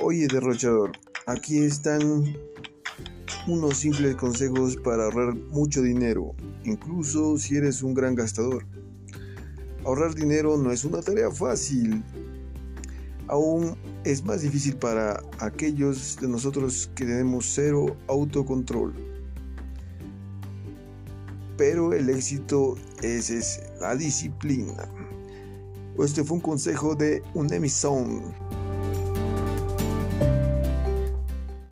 Oye, derrochador, aquí están unos simples consejos para ahorrar mucho dinero, incluso si eres un gran gastador. Ahorrar dinero no es una tarea fácil. Aún es más difícil para aquellos de nosotros que tenemos cero autocontrol. Pero el éxito es, la disciplina. Pues este fue un consejo de un emisón.